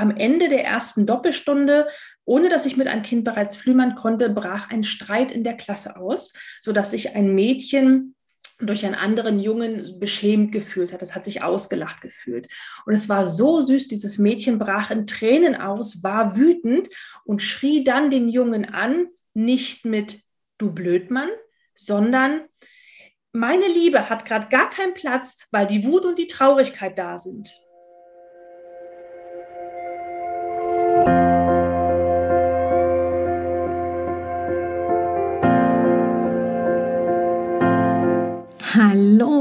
am Ende der ersten Doppelstunde, ohne dass ich mit einem Kind bereits flümern konnte, brach ein Streit in der Klasse aus, sodass sich ein Mädchen durch einen anderen Jungen beschämt gefühlt hat. Das hat sich ausgelacht gefühlt. Und es war so süß. Dieses Mädchen brach in Tränen aus, war wütend und schrie dann den Jungen an, nicht mit du Blödmann, sondern meine Liebe hat gerade gar keinen Platz, weil die Wut und die Traurigkeit da sind.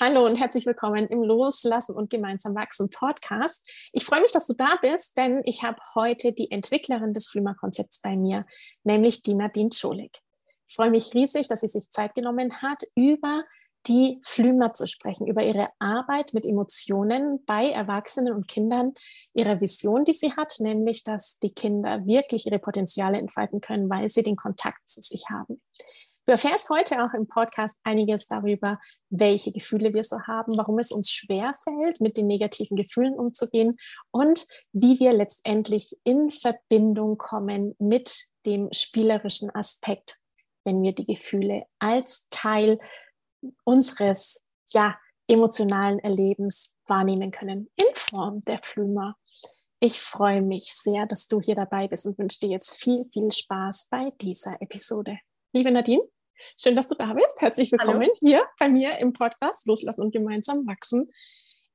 Hallo und herzlich willkommen im Loslassen und gemeinsam wachsen Podcast. Ich freue mich, dass du da bist, denn ich habe heute die Entwicklerin des Flümer-Konzepts bei mir, nämlich die Nadine Scholik. Ich freue mich riesig, dass sie sich Zeit genommen hat, über die Flümer zu sprechen, über ihre Arbeit mit Emotionen bei Erwachsenen und Kindern, ihre Vision, die sie hat, nämlich, dass die Kinder wirklich ihre Potenziale entfalten können, weil sie den Kontakt zu sich haben. Du erfährst heute auch im Podcast einiges darüber, welche Gefühle wir so haben, warum es uns schwerfällt, mit den negativen Gefühlen umzugehen und wie wir letztendlich in Verbindung kommen mit dem spielerischen Aspekt, wenn wir die Gefühle als Teil unseres ja, emotionalen Erlebens wahrnehmen können in Form der Flümer. Ich freue mich sehr, dass du hier dabei bist und wünsche dir jetzt viel, viel Spaß bei dieser Episode. Liebe Nadine, schön, dass du da bist. Herzlich willkommen Hallo. hier bei mir im Podcast Loslassen und gemeinsam wachsen.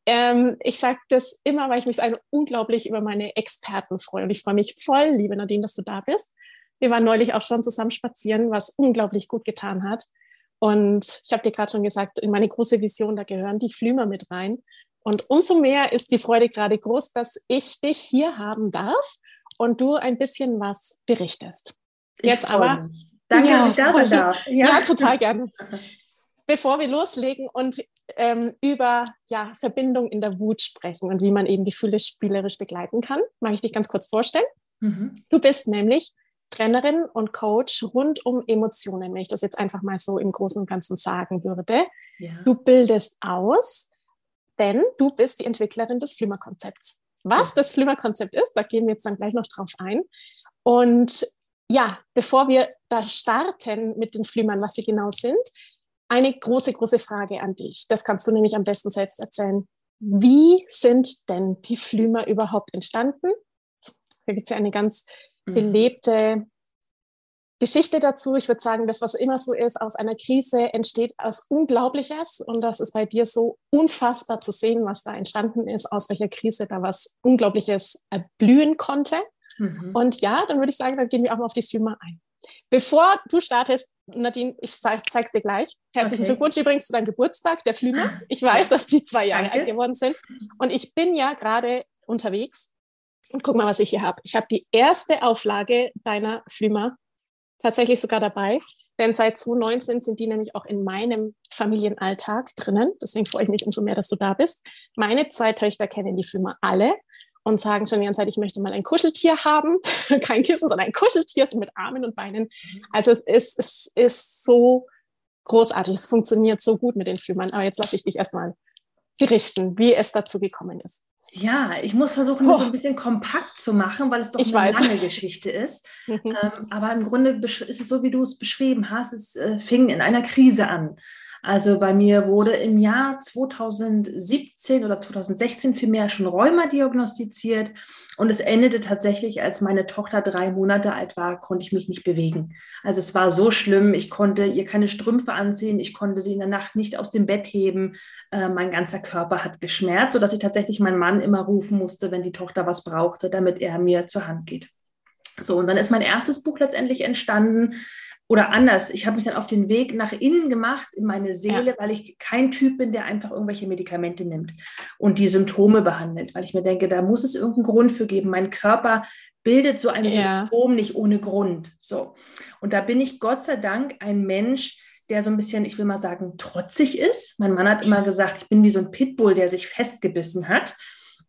Ähm, ich sage das immer, weil ich mich unglaublich über meine Experten freue. Und ich freue mich voll, liebe Nadine, dass du da bist. Wir waren neulich auch schon zusammen spazieren, was unglaublich gut getan hat. Und ich habe dir gerade schon gesagt, in meine große Vision, da gehören die Flümer mit rein. Und umso mehr ist die Freude gerade groß, dass ich dich hier haben darf und du ein bisschen was berichtest. Jetzt aber. Mich. Danke, ja, dass ich da sein darf. Ja. ja, total gerne. Bevor wir loslegen und ähm, über ja, Verbindung in der Wut sprechen und wie man eben Gefühle spielerisch begleiten kann, mag ich dich ganz kurz vorstellen. Mhm. Du bist nämlich Trainerin und Coach rund um Emotionen, wenn ich das jetzt einfach mal so im Großen und Ganzen sagen würde. Ja. Du bildest aus, denn du bist die Entwicklerin des Flimmer-Konzepts. Was ja. das Flimmer-Konzept ist, da gehen wir jetzt dann gleich noch drauf ein. Und ja, bevor wir da starten mit den Flimmern, was die genau sind, eine große, große Frage an dich. Das kannst du nämlich am besten selbst erzählen. Wie sind denn die Flümer überhaupt entstanden? Da gibt es ja eine ganz Mhm. belebte Geschichte dazu. Ich würde sagen, das, was immer so ist, aus einer Krise entsteht aus Unglaubliches. Und das ist bei dir so unfassbar zu sehen, was da entstanden ist, aus welcher Krise da was Unglaubliches erblühen konnte. Mhm. Und ja, dann würde ich sagen, dann gehen wir auch mal auf die Filme ein. Bevor du startest, Nadine, ich zeig, zeig's dir gleich. Herzlichen okay. Glückwunsch übrigens zu deinem Geburtstag, der Flüme. Ich weiß, dass die zwei Jahre Danke. alt geworden sind. Und ich bin ja gerade unterwegs und guck mal, was ich hier habe. Ich habe die erste Auflage deiner Flümer tatsächlich sogar dabei. Denn seit 2019 sind die nämlich auch in meinem Familienalltag drinnen. Deswegen freue ich mich umso mehr, dass du da bist. Meine zwei Töchter kennen die Flümer alle und sagen schon die ganze Zeit, ich möchte mal ein Kuscheltier haben. Kein Kissen, sondern ein Kuscheltier mit Armen und Beinen. Also es ist, es ist so großartig. Es funktioniert so gut mit den Flümern. Aber jetzt lasse ich dich erstmal berichten, wie es dazu gekommen ist. Ja, ich muss versuchen, das oh. so ein bisschen kompakt zu machen, weil es doch ich eine weiß. lange Geschichte ist. Mhm. ähm, aber im Grunde ist es so, wie du es beschrieben hast. Es äh, fing in einer Krise an. Also bei mir wurde im Jahr 2017 oder 2016 vielmehr schon Rheuma diagnostiziert und es endete tatsächlich, als meine Tochter drei Monate alt war, konnte ich mich nicht bewegen. Also es war so schlimm, ich konnte ihr keine Strümpfe anziehen, ich konnte sie in der Nacht nicht aus dem Bett heben, äh, mein ganzer Körper hat geschmerzt, sodass ich tatsächlich meinen Mann immer rufen musste, wenn die Tochter was brauchte, damit er mir zur Hand geht. So, und dann ist mein erstes Buch letztendlich entstanden. Oder anders, ich habe mich dann auf den Weg nach innen gemacht, in meine Seele, ja. weil ich kein Typ bin, der einfach irgendwelche Medikamente nimmt und die Symptome behandelt, weil ich mir denke, da muss es irgendeinen Grund für geben. Mein Körper bildet so ein ja. Symptom nicht ohne Grund. So. Und da bin ich Gott sei Dank ein Mensch, der so ein bisschen, ich will mal sagen, trotzig ist. Mein Mann hat immer gesagt, ich bin wie so ein Pitbull, der sich festgebissen hat.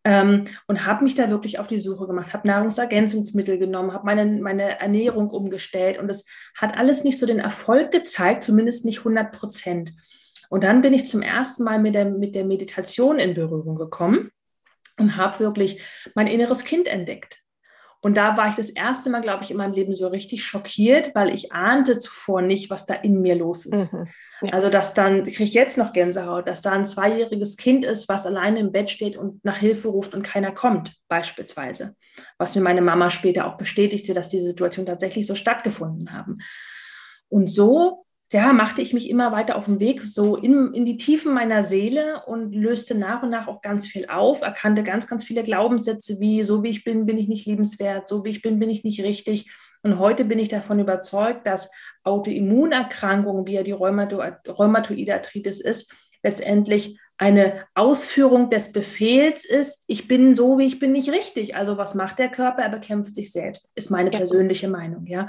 Ähm, und habe mich da wirklich auf die Suche gemacht, habe Nahrungsergänzungsmittel genommen, habe meine, meine Ernährung umgestellt und es hat alles nicht so den Erfolg gezeigt, zumindest nicht 100 Prozent. Und dann bin ich zum ersten Mal mit der, mit der Meditation in Berührung gekommen und habe wirklich mein inneres Kind entdeckt. Und da war ich das erste Mal, glaube ich, in meinem Leben so richtig schockiert, weil ich ahnte zuvor nicht, was da in mir los ist. Mhm. Ja. Also, dass dann, ich kriege jetzt noch Gänsehaut, dass da ein zweijähriges Kind ist, was alleine im Bett steht und nach Hilfe ruft und keiner kommt, beispielsweise. Was mir meine Mama später auch bestätigte, dass diese Situation tatsächlich so stattgefunden haben. Und so, ja, machte ich mich immer weiter auf den Weg, so in, in die Tiefen meiner Seele und löste nach und nach auch ganz viel auf, erkannte ganz, ganz viele Glaubenssätze wie, so wie ich bin, bin ich nicht liebenswert, so wie ich bin, bin ich nicht richtig und heute bin ich davon überzeugt, dass Autoimmunerkrankungen, wie ja die Rheumatoide Arthritis ist, letztendlich eine Ausführung des Befehls ist, ich bin so, wie ich bin, nicht richtig. Also was macht der Körper? Er bekämpft sich selbst, ist meine ja. persönliche Meinung. Ja.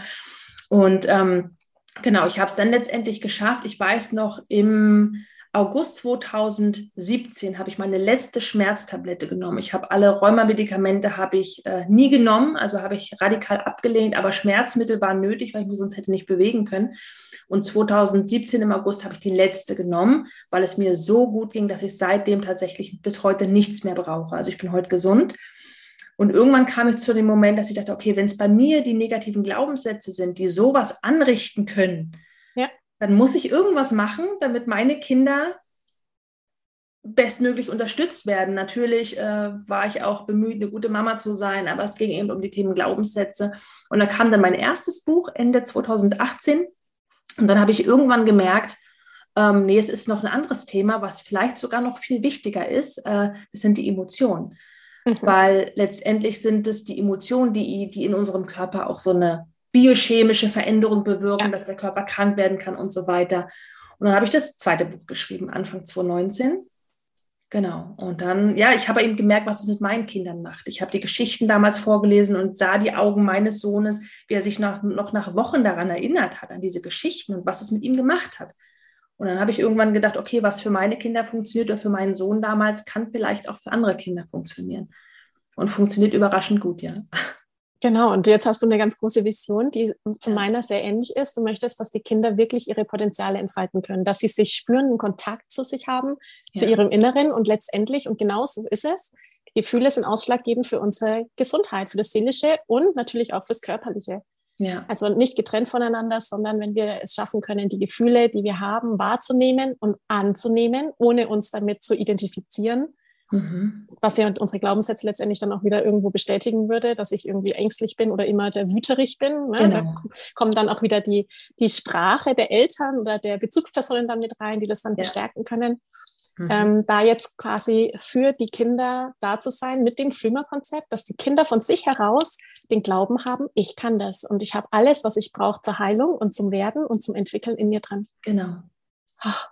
Und ähm, genau, ich habe es dann letztendlich geschafft. Ich weiß noch, im August 2017 habe ich meine letzte Schmerztablette genommen. Ich habe alle Rheumamedikamente habe ich äh, nie genommen, also habe ich radikal abgelehnt, aber Schmerzmittel waren nötig, weil ich mich sonst hätte nicht bewegen können. Und 2017 im August habe ich die letzte genommen, weil es mir so gut ging, dass ich seitdem tatsächlich bis heute nichts mehr brauche. Also ich bin heute gesund. Und irgendwann kam ich zu dem Moment, dass ich dachte, okay, wenn es bei mir die negativen Glaubenssätze sind, die sowas anrichten können, dann muss ich irgendwas machen, damit meine Kinder bestmöglich unterstützt werden. Natürlich äh, war ich auch bemüht, eine gute Mama zu sein, aber es ging eben um die Themen Glaubenssätze. Und da kam dann mein erstes Buch Ende 2018. Und dann habe ich irgendwann gemerkt, ähm, nee, es ist noch ein anderes Thema, was vielleicht sogar noch viel wichtiger ist. Äh, das sind die Emotionen. Mhm. Weil letztendlich sind es die Emotionen, die, die in unserem Körper auch so eine biochemische Veränderung bewirken, ja. dass der Körper krank werden kann und so weiter. Und dann habe ich das zweite Buch geschrieben, Anfang 2019. Genau. Und dann, ja, ich habe eben gemerkt, was es mit meinen Kindern macht. Ich habe die Geschichten damals vorgelesen und sah die Augen meines Sohnes, wie er sich noch, noch nach Wochen daran erinnert hat, an diese Geschichten und was es mit ihm gemacht hat. Und dann habe ich irgendwann gedacht, okay, was für meine Kinder funktioniert oder für meinen Sohn damals, kann vielleicht auch für andere Kinder funktionieren. Und funktioniert überraschend gut, ja. Genau, und jetzt hast du eine ganz große Vision, die zu meiner sehr ähnlich ist. Du möchtest, dass die Kinder wirklich ihre Potenziale entfalten können, dass sie sich spüren, einen Kontakt zu sich haben, ja. zu ihrem Inneren und letztendlich, und genau so ist es, Gefühle sind ausschlaggebend für unsere Gesundheit, für das Seelische und natürlich auch fürs Körperliche. Ja. Also nicht getrennt voneinander, sondern wenn wir es schaffen können, die Gefühle, die wir haben, wahrzunehmen und anzunehmen, ohne uns damit zu identifizieren, Mhm. Was ja unsere Glaubenssätze letztendlich dann auch wieder irgendwo bestätigen würde, dass ich irgendwie ängstlich bin oder immer der Wüterich bin. Ne? Genau. Da kommen dann auch wieder die, die Sprache der Eltern oder der Bezugspersonen dann mit rein, die das dann ja. bestärken können. Mhm. Ähm, da jetzt quasi für die Kinder da zu sein mit dem Flümer-Konzept, dass die Kinder von sich heraus den Glauben haben, ich kann das und ich habe alles, was ich brauche zur Heilung und zum Werden und zum Entwickeln in mir drin. Genau. Ach,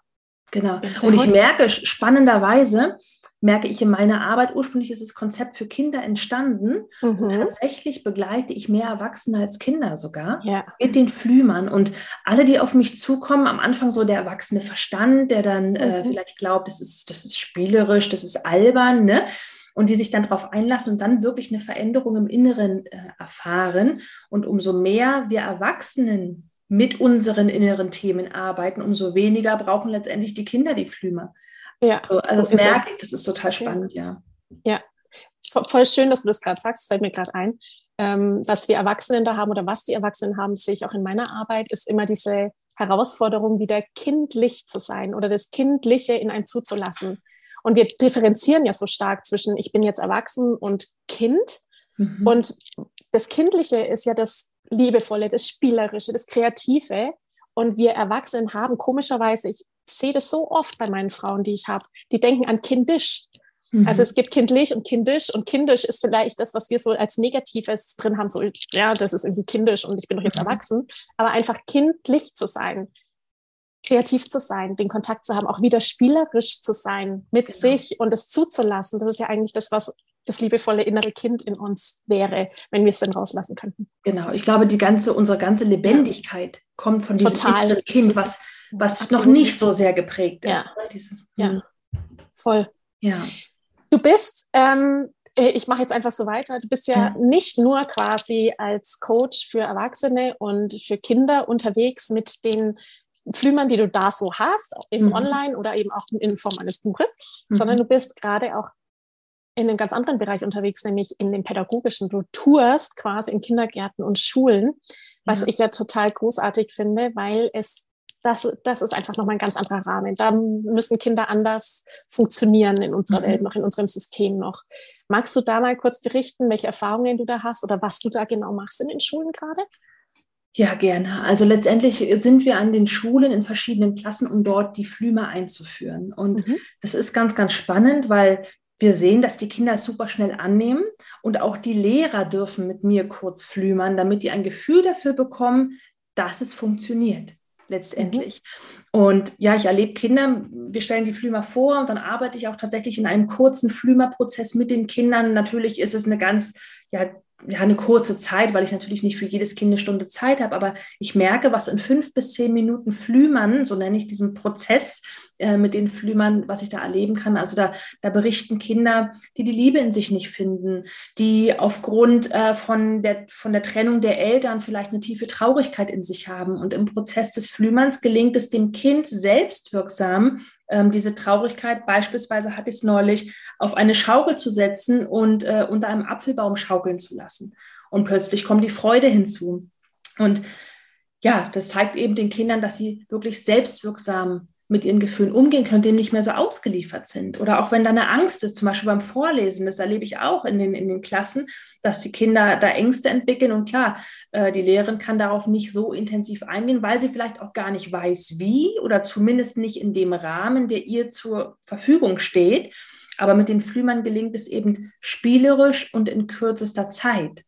genau. Und ich merke spannenderweise, merke ich in meiner Arbeit, ursprünglich ist das Konzept für Kinder entstanden. Mhm. tatsächlich begleite ich mehr Erwachsene als Kinder sogar ja. mit den Flümern. Und alle, die auf mich zukommen, am Anfang so der erwachsene Verstand, der dann äh, mhm. äh, vielleicht glaubt, das ist, das ist spielerisch, das ist albern, ne? Und die sich dann darauf einlassen und dann wirklich eine Veränderung im Inneren äh, erfahren. Und umso mehr wir Erwachsenen mit unseren inneren Themen arbeiten, umso weniger brauchen letztendlich die Kinder die Flümer. Ja, so, also das merke ich, das ist total spannend, ja. Ja, voll schön, dass du das gerade sagst, fällt mir gerade ein. Ähm, was wir Erwachsenen da haben oder was die Erwachsenen haben, sehe ich auch in meiner Arbeit, ist immer diese Herausforderung, wieder kindlich zu sein oder das Kindliche in einem zuzulassen. Und wir differenzieren ja so stark zwischen ich bin jetzt erwachsen und Kind. Mhm. Und das Kindliche ist ja das Liebevolle, das Spielerische, das Kreative. Und wir Erwachsenen haben komischerweise, ich sehe das so oft bei meinen Frauen, die ich habe, die denken an kindisch. Mhm. Also es gibt kindlich und kindisch und kindisch ist vielleicht das, was wir so als Negatives drin haben, so ja, das ist irgendwie kindisch und ich bin doch jetzt mhm. erwachsen, aber einfach kindlich zu sein, kreativ zu sein, den Kontakt zu haben, auch wieder spielerisch zu sein mit genau. sich und es zuzulassen, das ist ja eigentlich das, was das liebevolle innere Kind in uns wäre, wenn wir es denn rauslassen könnten. Genau, ich glaube, die ganze, unsere ganze Lebendigkeit ja. kommt von diesem Total. Kind, was, was noch nicht so sehr geprägt ist. Ja, ne? Dieses, ja. Hm. voll. Ja. Du bist, ähm, äh, ich mache jetzt einfach so weiter, du bist ja mhm. nicht nur quasi als Coach für Erwachsene und für Kinder unterwegs mit den Flümern, die du da so hast, eben mhm. online oder eben auch in Form eines Buches, mhm. sondern du bist gerade auch in einem ganz anderen Bereich unterwegs, nämlich in dem pädagogischen. Du tourst quasi in Kindergärten und Schulen, was ja. ich ja total großartig finde, weil es das, das ist einfach nochmal ein ganz anderer Rahmen. Da müssen Kinder anders funktionieren in unserer mhm. Welt noch, in unserem System noch. Magst du da mal kurz berichten, welche Erfahrungen du da hast oder was du da genau machst in den Schulen gerade? Ja, gerne. Also letztendlich sind wir an den Schulen in verschiedenen Klassen, um dort die Flüme einzuführen. Und mhm. das ist ganz, ganz spannend, weil wir sehen, dass die Kinder es super schnell annehmen und auch die Lehrer dürfen mit mir kurz flümern, damit die ein Gefühl dafür bekommen, dass es funktioniert letztendlich. Mhm. Und ja, ich erlebe Kinder, wir stellen die Flümer vor und dann arbeite ich auch tatsächlich in einem kurzen Flümerprozess mit den Kindern. Natürlich ist es eine ganz ja, ja, eine kurze Zeit, weil ich natürlich nicht für jedes Kind eine Stunde Zeit habe, aber ich merke, was in fünf bis zehn Minuten Flümern, so nenne ich diesen Prozess äh, mit den Flümern, was ich da erleben kann. Also da, da berichten Kinder, die die Liebe in sich nicht finden, die aufgrund äh, von, der, von der Trennung der Eltern vielleicht eine tiefe Traurigkeit in sich haben. Und im Prozess des Flümerns gelingt es dem Kind selbstwirksam, ähm, diese Traurigkeit, beispielsweise hatte ich es neulich, auf eine Schaukel zu setzen und äh, unter einem Apfelbaum schaukeln zu lassen. Und plötzlich kommt die Freude hinzu. Und ja, das zeigt eben den Kindern, dass sie wirklich selbstwirksam mit ihren Gefühlen umgehen können, denen nicht mehr so ausgeliefert sind. Oder auch wenn da eine Angst ist, zum Beispiel beim Vorlesen, das erlebe ich auch in den, in den Klassen, dass die Kinder da Ängste entwickeln. Und klar, äh, die Lehrerin kann darauf nicht so intensiv eingehen, weil sie vielleicht auch gar nicht weiß, wie oder zumindest nicht in dem Rahmen, der ihr zur Verfügung steht. Aber mit den Flümern gelingt es eben spielerisch und in kürzester Zeit.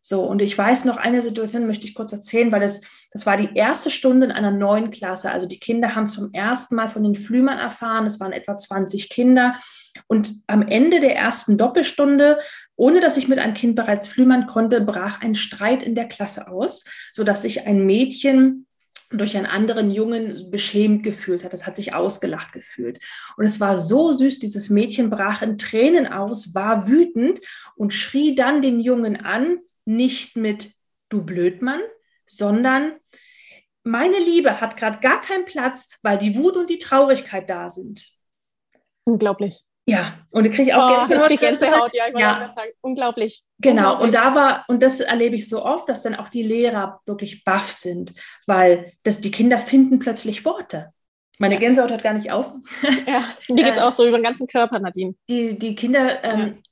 So, und ich weiß noch eine Situation, möchte ich kurz erzählen, weil das, das war die erste Stunde in einer neuen Klasse. Also die Kinder haben zum ersten Mal von den Flümern erfahren. Es waren etwa 20 Kinder. Und am Ende der ersten Doppelstunde, ohne dass ich mit einem Kind bereits flümern konnte, brach ein Streit in der Klasse aus, sodass sich ein Mädchen durch einen anderen Jungen beschämt gefühlt hat. Das hat sich ausgelacht gefühlt. Und es war so süß. Dieses Mädchen brach in Tränen aus, war wütend und schrie dann den Jungen an, nicht mit du Blödmann, sondern meine Liebe hat gerade gar keinen Platz, weil die Wut und die Traurigkeit da sind. Unglaublich. Ja, und da kriege ich auch oh, Gänsehaut. Gänsehaut, ja, ich ja. sagen, unglaublich. Genau, unglaublich. und da war, und das erlebe ich so oft, dass dann auch die Lehrer wirklich baff sind, weil das, die Kinder finden plötzlich Worte. Meine ja. Gänsehaut hört gar nicht auf. Ja, mir geht es äh, auch so über den ganzen Körper, Nadine. Die, die Kinder ähm,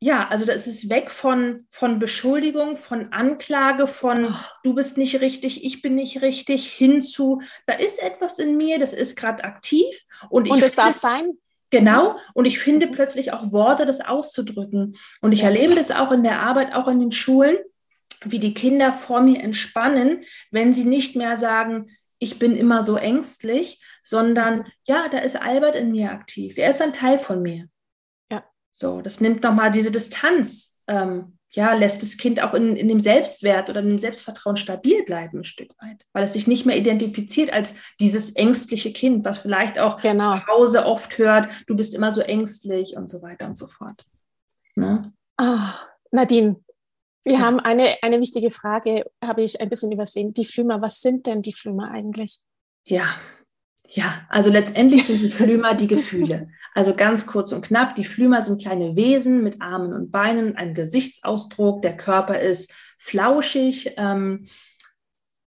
ja, also das ist weg von, von Beschuldigung, von Anklage, von oh. du bist nicht richtig, ich bin nicht richtig, hin zu, da ist etwas in mir, das ist gerade aktiv. Und, und es darf sein. Genau, und ich finde mhm. plötzlich auch Worte, das auszudrücken. Und ich ja. erlebe das auch in der Arbeit, auch in den Schulen, wie die Kinder vor mir entspannen, wenn sie nicht mehr sagen, ich bin immer so ängstlich, sondern ja, da ist Albert in mir aktiv. Er ist ein Teil von mir. So, das nimmt nochmal diese Distanz, ähm, ja, lässt das Kind auch in, in dem Selbstwert oder in dem Selbstvertrauen stabil bleiben, ein Stück weit, weil es sich nicht mehr identifiziert als dieses ängstliche Kind, was vielleicht auch genau. zu Hause oft hört, du bist immer so ängstlich und so weiter und so fort. Ne? Oh, Nadine, wir ja. haben eine, eine wichtige Frage, habe ich ein bisschen übersehen. Die Flümer, was sind denn die Flümer eigentlich? Ja, ja, also letztendlich sind die Flümer die Gefühle. Also ganz kurz und knapp, die Flümer sind kleine Wesen mit Armen und Beinen, ein Gesichtsausdruck, der Körper ist flauschig. Ähm,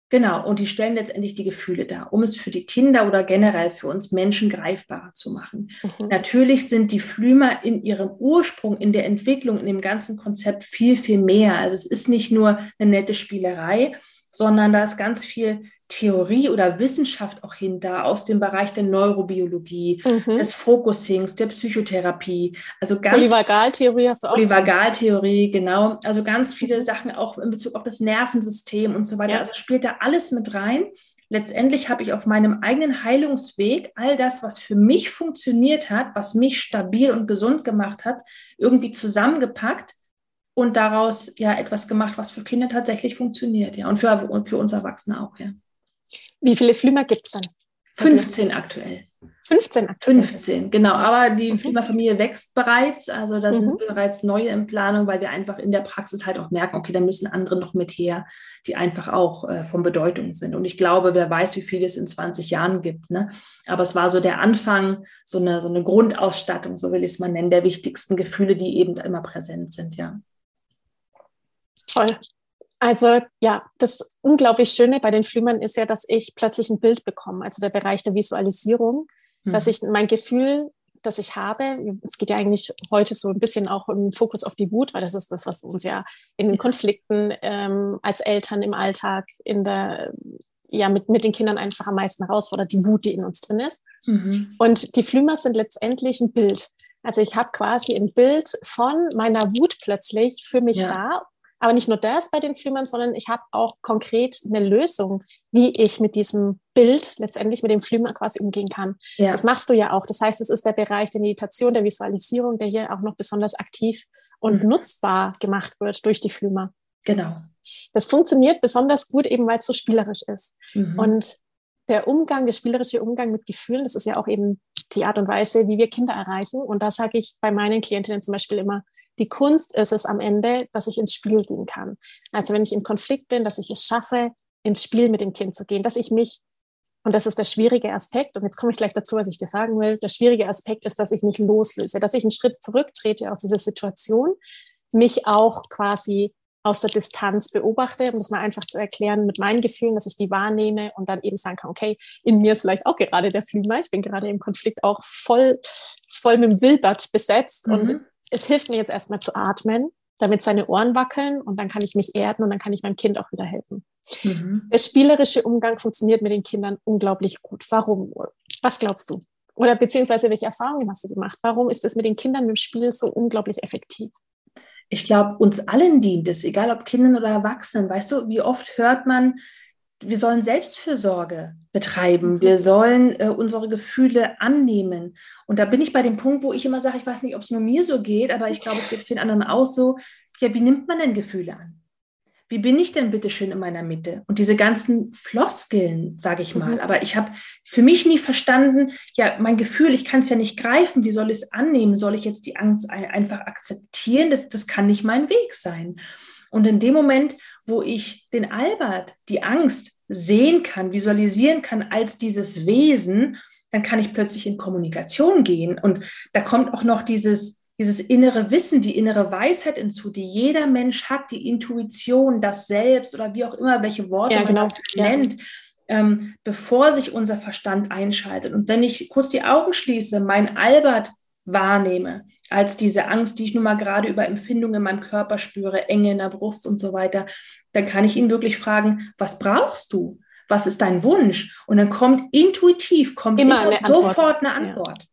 Genau, und die stellen letztendlich die Gefühle dar, um es für die Kinder oder generell für uns Menschen greifbarer zu machen. Mhm. Natürlich sind die Flümer in ihrem Ursprung, in der Entwicklung, in dem ganzen Konzept viel, viel mehr. Also es ist nicht nur eine nette Spielerei, sondern da ist ganz viel Theorie oder Wissenschaft auch hinter aus dem Bereich der Neurobiologie, mhm. des Focusings, der Psychotherapie. Also ganz Polyvagaltheorie hast du auch. Polyvagaltheorie, genau. Also ganz viele mhm. Sachen auch in Bezug auf das Nervensystem und so weiter. Ja. Also spielt da alles mit rein. Letztendlich habe ich auf meinem eigenen Heilungsweg all das, was für mich funktioniert hat, was mich stabil und gesund gemacht hat, irgendwie zusammengepackt und daraus ja etwas gemacht, was für Kinder tatsächlich funktioniert, ja, und für, und für uns Erwachsene auch, ja. Wie viele Flümer gibt es dann? 15 aktuell. 15 aktuell. 15, genau. Aber die mhm. Flimmerfamilie wächst bereits. Also da sind mhm. bereits neue in Planung, weil wir einfach in der Praxis halt auch merken, okay, da müssen andere noch mit her, die einfach auch äh, von Bedeutung sind. Und ich glaube, wer weiß, wie viel es in 20 Jahren gibt. Ne? Aber es war so der Anfang, so eine, so eine Grundausstattung, so will ich es mal nennen, der wichtigsten Gefühle, die eben immer präsent sind, ja. Toll. Also ja, das unglaublich Schöne bei den Flümern ist ja, dass ich plötzlich ein Bild bekomme, also der Bereich der Visualisierung, mhm. dass ich mein Gefühl, das ich habe, es geht ja eigentlich heute so ein bisschen auch im Fokus auf die Wut, weil das ist das, was uns ja in den Konflikten ähm, als Eltern im Alltag, in der ja mit, mit den Kindern einfach am meisten herausfordert, die Wut, die in uns drin ist. Mhm. Und die Flümer sind letztendlich ein Bild. Also ich habe quasi ein Bild von meiner Wut plötzlich für mich ja. da aber nicht nur das bei den Flümern, sondern ich habe auch konkret eine Lösung, wie ich mit diesem Bild letztendlich mit dem Flümer quasi umgehen kann. Ja. Das machst du ja auch. Das heißt, es ist der Bereich der Meditation, der Visualisierung, der hier auch noch besonders aktiv und mhm. nutzbar gemacht wird durch die Flümer. Genau. Das funktioniert besonders gut, eben weil es so spielerisch ist. Mhm. Und der Umgang, der spielerische Umgang mit Gefühlen, das ist ja auch eben die Art und Weise, wie wir Kinder erreichen. Und da sage ich bei meinen Klientinnen zum Beispiel immer, die Kunst ist es am Ende, dass ich ins Spiel gehen kann. Also wenn ich im Konflikt bin, dass ich es schaffe, ins Spiel mit dem Kind zu gehen, dass ich mich, und das ist der schwierige Aspekt, und jetzt komme ich gleich dazu, was ich dir sagen will, der schwierige Aspekt ist, dass ich mich loslöse, dass ich einen Schritt zurücktrete aus dieser Situation, mich auch quasi aus der Distanz beobachte, um das mal einfach zu erklären mit meinen Gefühlen, dass ich die wahrnehme und dann eben sagen kann, okay, in mir ist vielleicht auch gerade der Flümer, ich bin gerade im Konflikt auch voll, voll mit dem Wilbert besetzt mhm. und es hilft mir jetzt erstmal zu atmen, damit seine Ohren wackeln und dann kann ich mich erden und dann kann ich meinem Kind auch wieder helfen. Mhm. Der spielerische Umgang funktioniert mit den Kindern unglaublich gut. Warum? Was glaubst du? Oder beziehungsweise welche Erfahrungen hast du gemacht? Warum ist es mit den Kindern im Spiel so unglaublich effektiv? Ich glaube, uns allen dient es, egal ob Kindern oder Erwachsenen. Weißt du, wie oft hört man, wir sollen Selbstfürsorge betreiben, mhm. wir sollen äh, unsere Gefühle annehmen. Und da bin ich bei dem Punkt, wo ich immer sage, ich weiß nicht, ob es nur mir so geht, aber ich glaube, es geht vielen anderen auch so. Ja, wie nimmt man denn Gefühle an? Wie bin ich denn bitte schön in meiner Mitte? Und diese ganzen Floskeln, sage ich mal. Mhm. Aber ich habe für mich nie verstanden, ja, mein Gefühl, ich kann es ja nicht greifen. Wie soll ich es annehmen? Soll ich jetzt die Angst einfach akzeptieren? Das, das kann nicht mein Weg sein. Und in dem Moment, wo ich den Albert, die Angst sehen kann, visualisieren kann als dieses Wesen, dann kann ich plötzlich in Kommunikation gehen. Und da kommt auch noch dieses, dieses innere Wissen, die innere Weisheit hinzu, die jeder Mensch hat, die Intuition, das Selbst oder wie auch immer, welche Worte ja, genau. man nennt, ähm, bevor sich unser Verstand einschaltet. Und wenn ich kurz die Augen schließe, mein Albert wahrnehme, als diese Angst, die ich nun mal gerade über Empfindungen in meinem Körper spüre, Enge in der Brust und so weiter, dann kann ich ihn wirklich fragen, was brauchst du? Was ist dein Wunsch? Und dann kommt intuitiv, kommt immer eine sofort eine Antwort.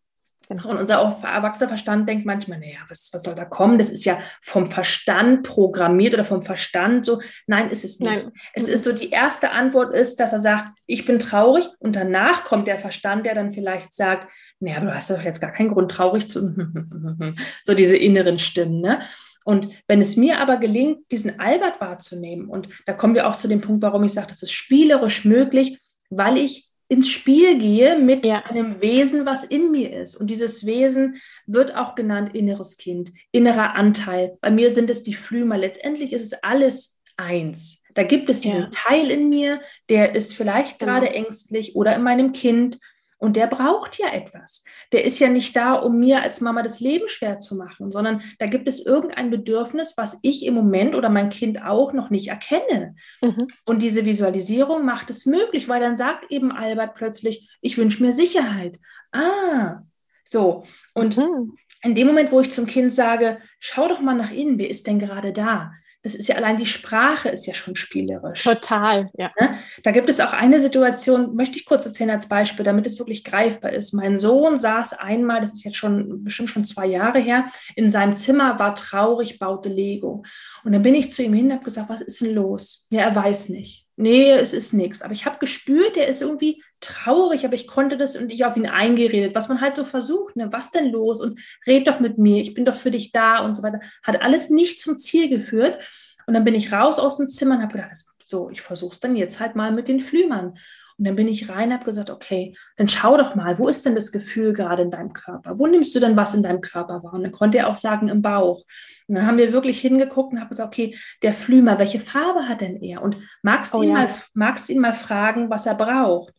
Genau. Und unser erwachsener Verstand denkt manchmal, naja, was, was soll da kommen? Das ist ja vom Verstand programmiert oder vom Verstand so. Nein, ist es nicht. Nein. Es ist so, die erste Antwort ist, dass er sagt, ich bin traurig und danach kommt der Verstand, der dann vielleicht sagt, naja, aber du hast doch jetzt gar keinen Grund, traurig zu. so diese inneren Stimmen, ne? Und wenn es mir aber gelingt, diesen Albert wahrzunehmen, und da kommen wir auch zu dem Punkt, warum ich sage, das ist spielerisch möglich, weil ich ins Spiel gehe mit ja. einem Wesen, was in mir ist. Und dieses Wesen wird auch genannt inneres Kind, innerer Anteil. Bei mir sind es die Flümer. Letztendlich ist es alles eins. Da gibt es diesen ja. Teil in mir, der ist vielleicht genau. gerade ängstlich oder in meinem Kind Und der braucht ja etwas. Der ist ja nicht da, um mir als Mama das Leben schwer zu machen, sondern da gibt es irgendein Bedürfnis, was ich im Moment oder mein Kind auch noch nicht erkenne. Mhm. Und diese Visualisierung macht es möglich, weil dann sagt eben Albert plötzlich, ich wünsche mir Sicherheit. Ah, so. Und mhm. in dem Moment, wo ich zum Kind sage, schau doch mal nach innen, wer ist denn gerade da? Das ist ja allein die Sprache ist ja schon spielerisch. Total, ja. Ne? Da gibt es auch eine Situation, möchte ich kurz erzählen als Beispiel, damit es wirklich greifbar ist. Mein Sohn saß einmal, das ist jetzt schon bestimmt schon zwei Jahre her, in seinem Zimmer, war traurig, baute Lego. Und dann bin ich zu ihm hin und habe gesagt, was ist denn los? Ja, er weiß nicht. Nee, es ist nichts. Aber ich habe gespürt, er ist irgendwie traurig, aber ich konnte das und ich auf ihn eingeredet, was man halt so versucht, ne? was denn los und red doch mit mir, ich bin doch für dich da und so weiter. Hat alles nicht zum Ziel geführt. Und dann bin ich raus aus dem Zimmer und habe gedacht, so, ich versuche es dann jetzt halt mal mit den Flümern. Und dann bin ich rein und habe gesagt, okay, dann schau doch mal, wo ist denn das Gefühl gerade in deinem Körper? Wo nimmst du denn was in deinem Körper wahr? Und dann konnte er auch sagen, im Bauch. Und dann haben wir wirklich hingeguckt und haben gesagt, okay, der Flümer, welche Farbe hat denn er? Und magst, oh, ihn, ja. mal, magst ihn mal fragen, was er braucht?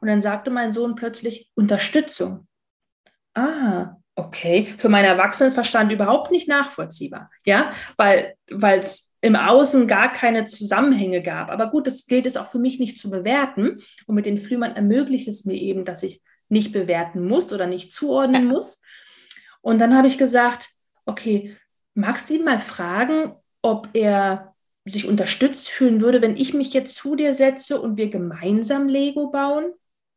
Und dann sagte mein Sohn plötzlich Unterstützung. Ah, okay. Für meinen Erwachsenenverstand überhaupt nicht nachvollziehbar. Ja, weil es im Außen gar keine Zusammenhänge gab. Aber gut, das gilt es auch für mich nicht zu bewerten. Und mit den Flümern ermöglicht es mir eben, dass ich nicht bewerten muss oder nicht zuordnen muss. Und dann habe ich gesagt, okay, magst du ihn mal fragen, ob er sich unterstützt fühlen würde, wenn ich mich jetzt zu dir setze und wir gemeinsam Lego bauen?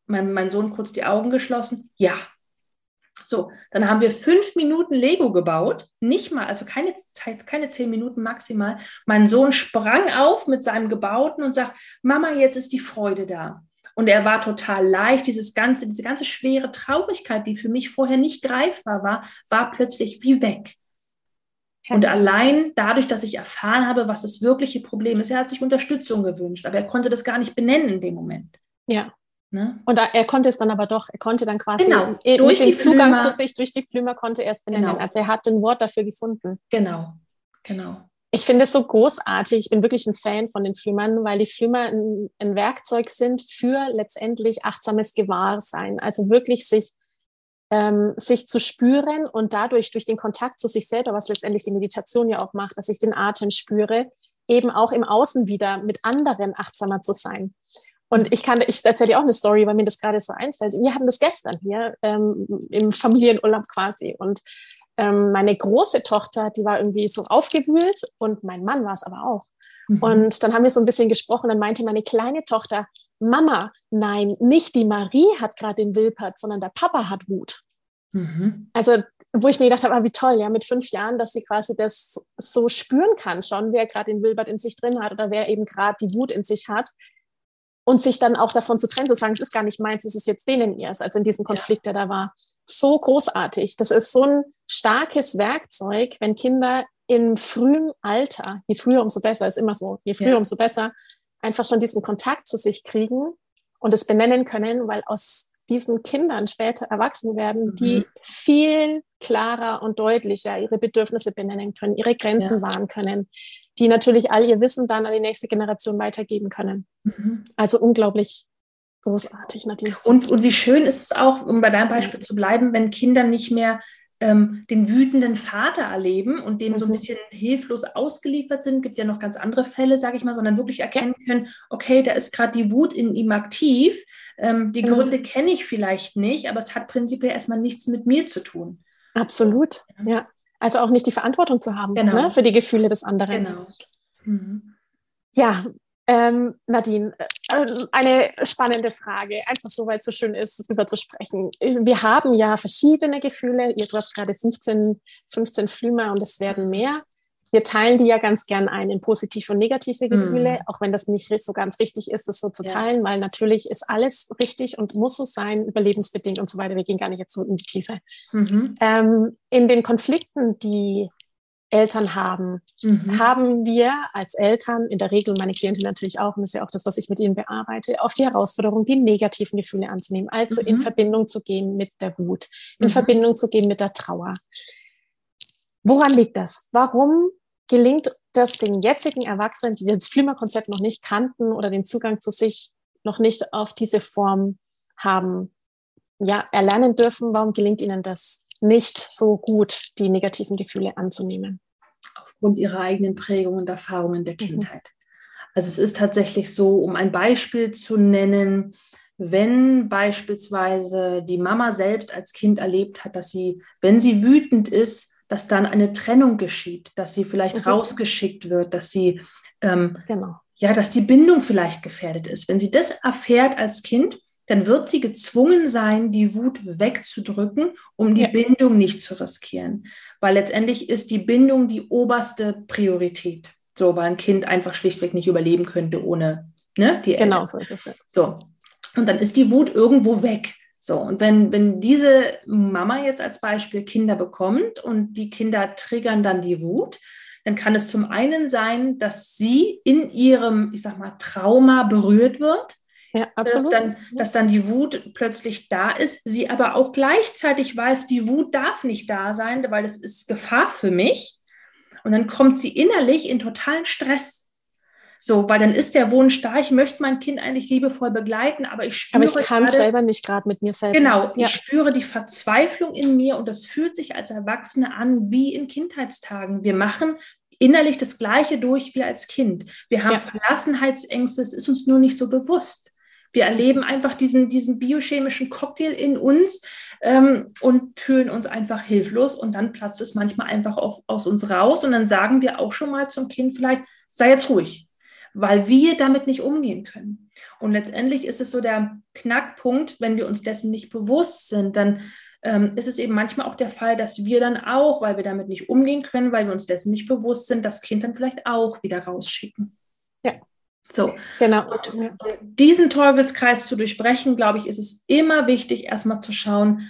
mein, mein Sohn kurz die Augen geschlossen. Ja. So, dann haben wir fünf Minuten Lego gebaut. Nicht mal, also keine Zeit, keine zehn Minuten maximal. Mein Sohn sprang auf mit seinem Gebauten und sagt, Mama, jetzt ist die Freude da. Und er war total leicht. Dieses ganze, diese ganze schwere Traurigkeit, die für mich vorher nicht greifbar war, war plötzlich wie weg. Und allein dadurch, dass ich erfahren habe, was das wirkliche Problem ist, er hat sich Unterstützung gewünscht, aber er konnte das gar nicht benennen in dem Moment. Ja. Ne? Und er konnte es dann aber doch, er konnte dann quasi genau. durch mit dem Zugang Flümer. zu sich, durch die Flümer konnte er es benennen. Genau. Also er hat ein Wort dafür gefunden. Genau, genau. Ich finde es so großartig. Ich bin wirklich ein Fan von den Flümern, weil die Flümer ein, ein Werkzeug sind für letztendlich achtsames Gewahrsein. Also wirklich sich, ähm, sich zu spüren und dadurch durch den Kontakt zu sich selber, was letztendlich die Meditation ja auch macht, dass ich den Atem spüre, eben auch im Außen wieder mit anderen achtsamer zu sein. Und ich kann, ich erzähle dir auch eine Story, weil mir das gerade so einfällt. Wir hatten das gestern hier ähm, im Familienurlaub quasi. Und ähm, meine große Tochter, die war irgendwie so aufgewühlt und mein Mann war es aber auch. Mhm. Und dann haben wir so ein bisschen gesprochen. Dann meinte meine kleine Tochter, Mama, nein, nicht die Marie hat gerade den Wilpert, sondern der Papa hat Wut. Mhm. Also, wo ich mir gedacht habe, ah, wie toll, ja, mit fünf Jahren, dass sie quasi das so spüren kann, schon, wer gerade den Wilbert in sich drin hat oder wer eben gerade die Wut in sich hat und sich dann auch davon zu trennen, zu sagen, es ist gar nicht meins, es ist jetzt denen ihrs, also in diesem Konflikt, der da war. So großartig. Das ist so ein starkes Werkzeug, wenn Kinder im frühen Alter, je früher, umso besser, ist immer so, je früher, ja. umso besser, einfach schon diesen Kontakt zu sich kriegen und es benennen können, weil aus diesen Kindern später erwachsen werden, die mhm. viel klarer und deutlicher ihre Bedürfnisse benennen können, ihre Grenzen ja. wahren können, die natürlich all ihr Wissen dann an die nächste Generation weitergeben können. Mhm. Also unglaublich großartig, Nadine. Und, und wie schön ist es auch, um bei deinem Beispiel zu bleiben, wenn Kinder nicht mehr ähm, den wütenden Vater erleben und dem mhm. so ein mhm. bisschen hilflos ausgeliefert sind, gibt ja noch ganz andere Fälle, sage ich mal, sondern wirklich erkennen können, okay, da ist gerade die Wut in ihm aktiv. Ähm, die mhm. Gründe kenne ich vielleicht nicht, aber es hat prinzipiell erstmal nichts mit mir zu tun. Absolut, ja. Also auch nicht die Verantwortung zu haben genau. ne, für die Gefühle des anderen. Genau. Mhm. Ja, ähm, Nadine, äh, eine spannende Frage, einfach so, weil es so schön ist, darüber zu sprechen. Wir haben ja verschiedene Gefühle. Du hast gerade 15, 15 Flümer und es werden mehr wir teilen die ja ganz gern ein in positive und negative Gefühle, mhm. auch wenn das nicht so ganz richtig ist, das so zu teilen, weil natürlich ist alles richtig und muss so sein, überlebensbedingt und so weiter. Wir gehen gar nicht jetzt so in die Tiefe. Mhm. Ähm, in den Konflikten, die Eltern haben, mhm. haben wir als Eltern, in der Regel meine Klientin natürlich auch, und das ist ja auch das, was ich mit ihnen bearbeite, auf die Herausforderung, die negativen Gefühle anzunehmen, also in mhm. Verbindung zu gehen mit der Wut, in mhm. Verbindung zu gehen mit der Trauer. Woran liegt das? Warum gelingt das den jetzigen Erwachsenen, die das Flimer-Konzept noch nicht kannten oder den Zugang zu sich noch nicht auf diese Form haben, ja, erlernen dürfen, warum gelingt ihnen das nicht so gut, die negativen Gefühle anzunehmen? Aufgrund ihrer eigenen Prägungen und Erfahrungen der mhm. Kindheit. Mhm. Also es ist tatsächlich so, um ein Beispiel zu nennen, wenn beispielsweise die Mama selbst als Kind erlebt hat, dass sie, wenn sie wütend ist, dass dann eine Trennung geschieht, dass sie vielleicht mhm. rausgeschickt wird, dass sie ähm, genau. ja, dass die Bindung vielleicht gefährdet ist. Wenn sie das erfährt als Kind, dann wird sie gezwungen sein, die Wut wegzudrücken, um die ja. Bindung nicht zu riskieren. Weil letztendlich ist die Bindung die oberste Priorität. So, weil ein Kind einfach schlichtweg nicht überleben könnte ohne ne, die Eltern. Genau, so ist es. Ja. So. Und dann ist die Wut irgendwo weg. So, und wenn, wenn diese Mama jetzt als Beispiel Kinder bekommt und die Kinder triggern dann die Wut, dann kann es zum einen sein, dass sie in ihrem, ich sag mal, Trauma berührt wird. Ja, absolut. Dass dann, dass dann die Wut plötzlich da ist, sie aber auch gleichzeitig weiß, die Wut darf nicht da sein, weil es ist Gefahr für mich. Und dann kommt sie innerlich in totalen Stress. So, weil dann ist der Wunsch da, ich möchte mein Kind eigentlich liebevoll begleiten, aber ich spüre. Aber ich kann es selber nicht gerade mit mir selbst. Genau, ja. ich spüre die Verzweiflung in mir und das fühlt sich als Erwachsene an wie in Kindheitstagen. Wir machen innerlich das Gleiche durch wie als Kind. Wir haben ja. Verlassenheitsängste, es ist uns nur nicht so bewusst. Wir erleben einfach diesen, diesen biochemischen Cocktail in uns ähm, und fühlen uns einfach hilflos und dann platzt es manchmal einfach auf, aus uns raus und dann sagen wir auch schon mal zum Kind vielleicht, sei jetzt ruhig, weil wir damit nicht umgehen können. Und letztendlich ist es so der Knackpunkt, wenn wir uns dessen nicht bewusst sind, dann ähm, ist es eben manchmal auch der Fall, dass wir dann auch, weil wir damit nicht umgehen können, weil wir uns dessen nicht bewusst sind, das Kind dann vielleicht auch wieder rausschicken. Ja. So, genau. Und, ja. diesen Teufelskreis zu durchbrechen, glaube ich, ist es immer wichtig, erstmal zu schauen,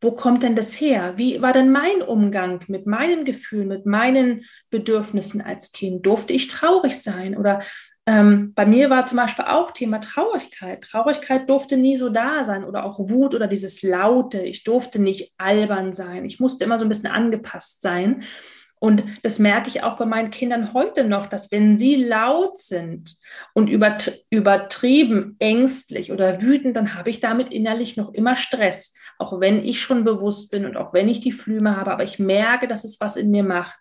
wo kommt denn das her? Wie war denn mein Umgang mit meinen Gefühlen, mit meinen Bedürfnissen als Kind? Durfte ich traurig sein? Oder ähm, bei mir war zum Beispiel auch Thema Traurigkeit. Traurigkeit durfte nie so da sein oder auch Wut oder dieses Laute. Ich durfte nicht albern sein. Ich musste immer so ein bisschen angepasst sein. Und das merke ich auch bei meinen Kindern heute noch, dass wenn sie laut sind und übertrieben ängstlich oder wütend, dann habe ich damit innerlich noch immer Stress, auch wenn ich schon bewusst bin und auch wenn ich die Flüme habe, aber ich merke, dass es was in mir macht.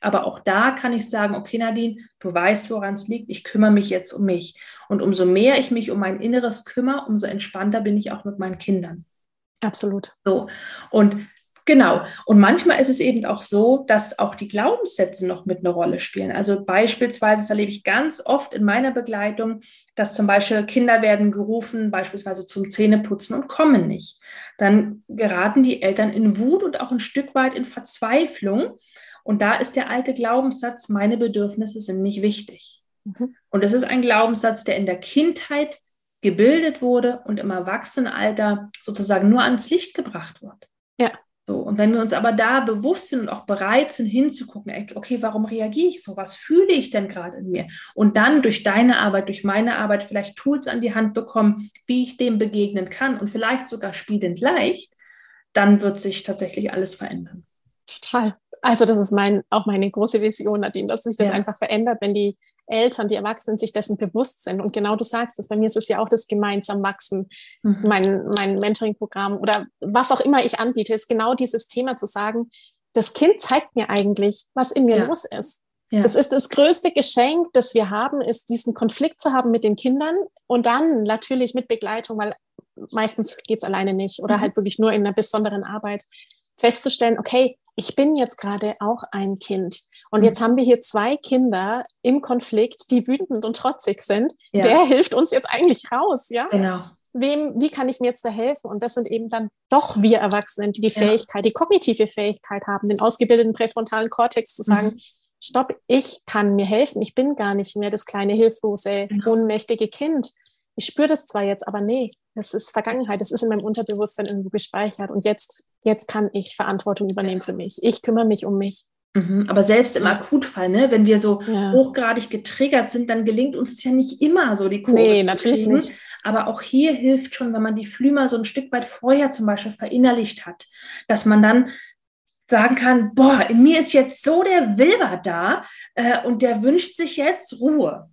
Aber auch da kann ich sagen, okay, Nadine, du weißt, woran es liegt, ich kümmere mich jetzt um mich. Und umso mehr ich mich um mein Inneres kümmere, umso entspannter bin ich auch mit meinen Kindern. Absolut. So. Und Genau. Und manchmal ist es eben auch so, dass auch die Glaubenssätze noch mit einer Rolle spielen. Also beispielsweise, das erlebe ich ganz oft in meiner Begleitung, dass zum Beispiel Kinder werden gerufen, beispielsweise zum Zähneputzen und kommen nicht. Dann geraten die Eltern in Wut und auch ein Stück weit in Verzweiflung. Und da ist der alte Glaubenssatz, meine Bedürfnisse sind nicht wichtig. Mhm. Und das ist ein Glaubenssatz, der in der Kindheit gebildet wurde und im Erwachsenenalter sozusagen nur ans Licht gebracht wird. Ja. So, und wenn wir uns aber da bewusst sind und auch bereit sind hinzugucken, okay, warum reagiere ich so? Was fühle ich denn gerade in mir? Und dann durch deine Arbeit, durch meine Arbeit vielleicht Tools an die Hand bekommen, wie ich dem begegnen kann und vielleicht sogar spielend leicht, dann wird sich tatsächlich alles verändern. Total. Also das ist mein, auch meine große Vision, Nadine, dass sich das ja. einfach verändert, wenn die Eltern, die Erwachsenen sich dessen bewusst sind. Und genau du sagst es, bei mir ist es ja auch das gemeinsam wachsen. Mhm. Mein, mein Mentoring-Programm oder was auch immer ich anbiete, ist genau dieses Thema zu sagen, das Kind zeigt mir eigentlich, was in mir ja. los ist. Ja. Es ist das größte Geschenk, das wir haben, ist diesen Konflikt zu haben mit den Kindern und dann natürlich mit Begleitung, weil meistens geht es alleine nicht oder mhm. halt wirklich nur in einer besonderen Arbeit festzustellen, okay, ich bin jetzt gerade auch ein Kind. Und mhm. jetzt haben wir hier zwei Kinder im Konflikt, die wütend und trotzig sind. Ja. Wer hilft uns jetzt eigentlich raus? Ja? Genau. Wem, wie kann ich mir jetzt da helfen? Und das sind eben dann doch wir Erwachsenen, die die ja. Fähigkeit, die kognitive Fähigkeit haben, den ausgebildeten präfrontalen Kortex zu sagen, mhm. stopp, ich kann mir helfen. Ich bin gar nicht mehr das kleine, hilflose, genau. ohnmächtige Kind. Ich spüre das zwar jetzt, aber nee, das ist Vergangenheit, das ist in meinem Unterbewusstsein irgendwo gespeichert und jetzt, jetzt kann ich Verantwortung übernehmen für mich. Ich kümmere mich um mich. Mhm, aber selbst im Akutfall, ne, wenn wir so ja. hochgradig getriggert sind, dann gelingt uns es ja nicht immer so, die Kurve Nee, natürlich kriegen. nicht. Aber auch hier hilft schon, wenn man die Flümer so ein Stück weit vorher zum Beispiel verinnerlicht hat, dass man dann sagen kann, boah, in mir ist jetzt so der Wilber da äh, und der wünscht sich jetzt Ruhe.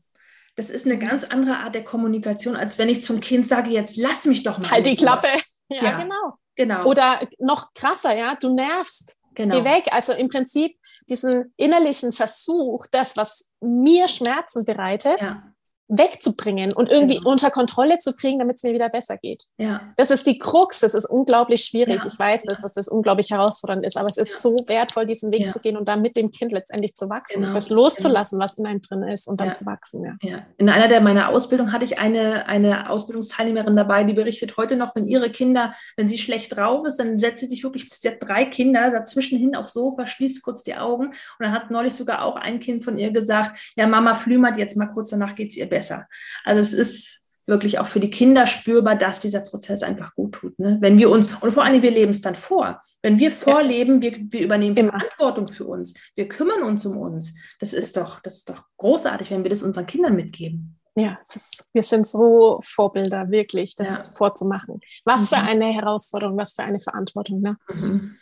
Das ist eine ganz andere Art der Kommunikation, als wenn ich zum Kind sage, jetzt lass mich doch mal. Halt die Klappe. Ja, ja, genau. genau. Oder noch krasser, ja, du nervst. Genau. Geh weg. Also im Prinzip diesen innerlichen Versuch, das, was mir Schmerzen bereitet, ja wegzubringen und irgendwie genau. unter Kontrolle zu kriegen, damit es mir wieder besser geht. Ja. Das ist die Krux, das ist unglaublich schwierig. Ja. Ich weiß, dass, dass das unglaublich herausfordernd ist, aber es ist ja. so wertvoll, diesen Weg zu gehen und dann mit dem Kind letztendlich zu wachsen, genau. das loszulassen, genau. was in einem drin ist und dann zu wachsen. Ja. In einer der meiner Ausbildung hatte ich eine, eine Ausbildungsteilnehmerin dabei, die berichtet heute noch, wenn ihre Kinder, wenn sie schlecht drauf ist, dann setzt sie sich wirklich, sie hat drei Kinder dazwischen hin aufs Sofa, schließt kurz die Augen und dann hat neulich sogar auch ein Kind von ihr gesagt, ja Mama flümert jetzt mal kurz, danach geht es ihr besser besser. Also es ist wirklich auch für die Kinder spürbar, dass dieser Prozess einfach gut tut. Ne? Wenn wir uns, und vor allem, wir leben es dann vor. Wenn wir vorleben, wir, wir übernehmen Immer. Verantwortung für uns, wir kümmern uns um uns. Das ist doch, das ist doch großartig, wenn wir das unseren Kindern mitgeben. Ja, ist, wir sind so Vorbilder, wirklich, das ja. vorzumachen. Was mhm. für eine Herausforderung, was für eine Verantwortung. Ne? Mhm.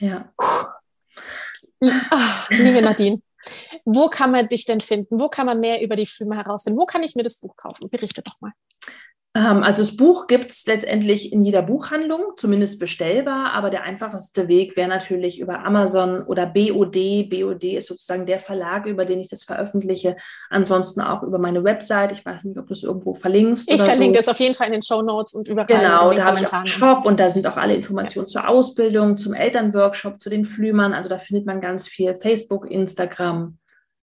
Ja. Ach, liebe Nadine, wo kann man dich denn finden? Wo kann man mehr über die Filme herausfinden? Wo kann ich mir das Buch kaufen? Berichte doch mal. Ähm, also das Buch gibt es letztendlich in jeder Buchhandlung, zumindest bestellbar, aber der einfachste Weg wäre natürlich über Amazon oder BOD. BOD ist sozusagen der Verlag, über den ich das veröffentliche. Ansonsten auch über meine Website. Ich weiß nicht, ob du es irgendwo verlinkst. Ich verlinke so. es auf jeden Fall in den Show Notes und überall. Genau, da habe ich auch einen Shop und da sind auch alle Informationen ja. zur Ausbildung, zum Elternworkshop, zu den Flümern. Also da findet man ganz viel. Facebook, Instagram.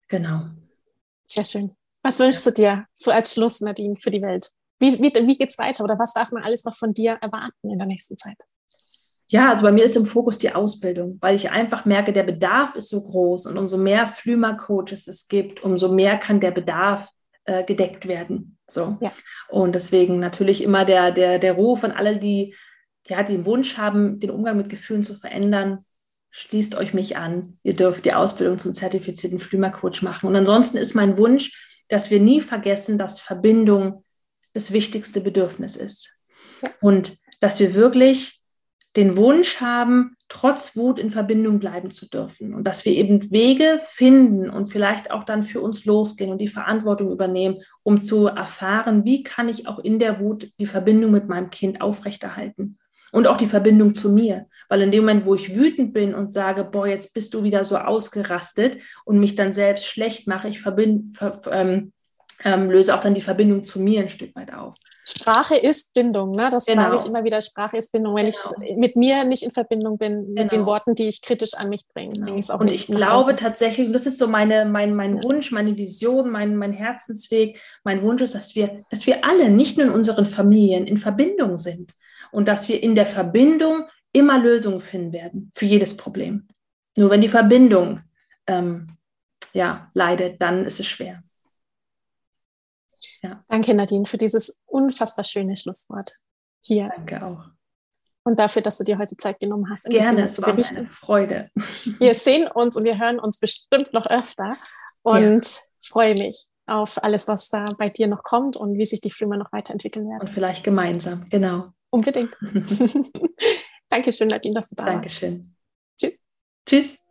Genau. Sehr schön. Was wünschst du dir so als Schluss, Nadine, für die Welt? Wie, wie, wie geht es weiter oder was darf man alles noch von dir erwarten in der nächsten Zeit? Ja, also bei mir ist im Fokus die Ausbildung, weil ich einfach merke, der Bedarf ist so groß und umso mehr Flümer-Coaches es gibt, umso mehr kann der Bedarf äh, gedeckt werden. So. Ja. Und deswegen natürlich immer der, der, der Ruf an alle, die ja, den Wunsch haben, den Umgang mit Gefühlen zu verändern, schließt euch mich an. Ihr dürft die Ausbildung zum zertifizierten Flümer-Coach machen. Und ansonsten ist mein Wunsch, dass wir nie vergessen, dass Verbindung das wichtigste Bedürfnis ist. Und dass wir wirklich den Wunsch haben, trotz Wut in Verbindung bleiben zu dürfen und dass wir eben Wege finden und vielleicht auch dann für uns losgehen und die Verantwortung übernehmen, um zu erfahren, wie kann ich auch in der Wut die Verbindung mit meinem Kind aufrechterhalten und auch die Verbindung zu mir. Weil in dem Moment, wo ich wütend bin und sage, boah, jetzt bist du wieder so ausgerastet und mich dann selbst schlecht mache, ich verbind, ver, ähm, ähm, löse auch dann die Verbindung zu mir ein Stück weit auf. Sprache ist Bindung, ne? das genau. sage ich immer wieder. Sprache ist Bindung. Wenn genau. ich mit mir nicht in Verbindung bin, genau. mit den genau. Worten, die ich kritisch an mich bringe, bringe ich es auch Und ich glaube tatsächlich, das ist so meine, mein, mein ja. Wunsch, meine Vision, mein, mein Herzensweg. Mein Wunsch ist, dass wir, dass wir alle, nicht nur in unseren Familien, in Verbindung sind und dass wir in der Verbindung immer Lösungen finden werden für jedes Problem. Nur wenn die Verbindung ähm, ja, leidet, dann ist es schwer. Ja. Danke, Nadine, für dieses unfassbar schöne Schlusswort hier. Danke auch. Und dafür, dass du dir heute Zeit genommen hast. Gerne, es war eine Freude. Wir sehen uns und wir hören uns bestimmt noch öfter und ja. freue mich auf alles, was da bei dir noch kommt und wie sich die Filme noch weiterentwickeln werden. Und vielleicht gemeinsam, genau. Unbedingt. Dankeschön, Nadine, dass du da Dankeschön. warst. Dankeschön. Tschüss. Tschüss.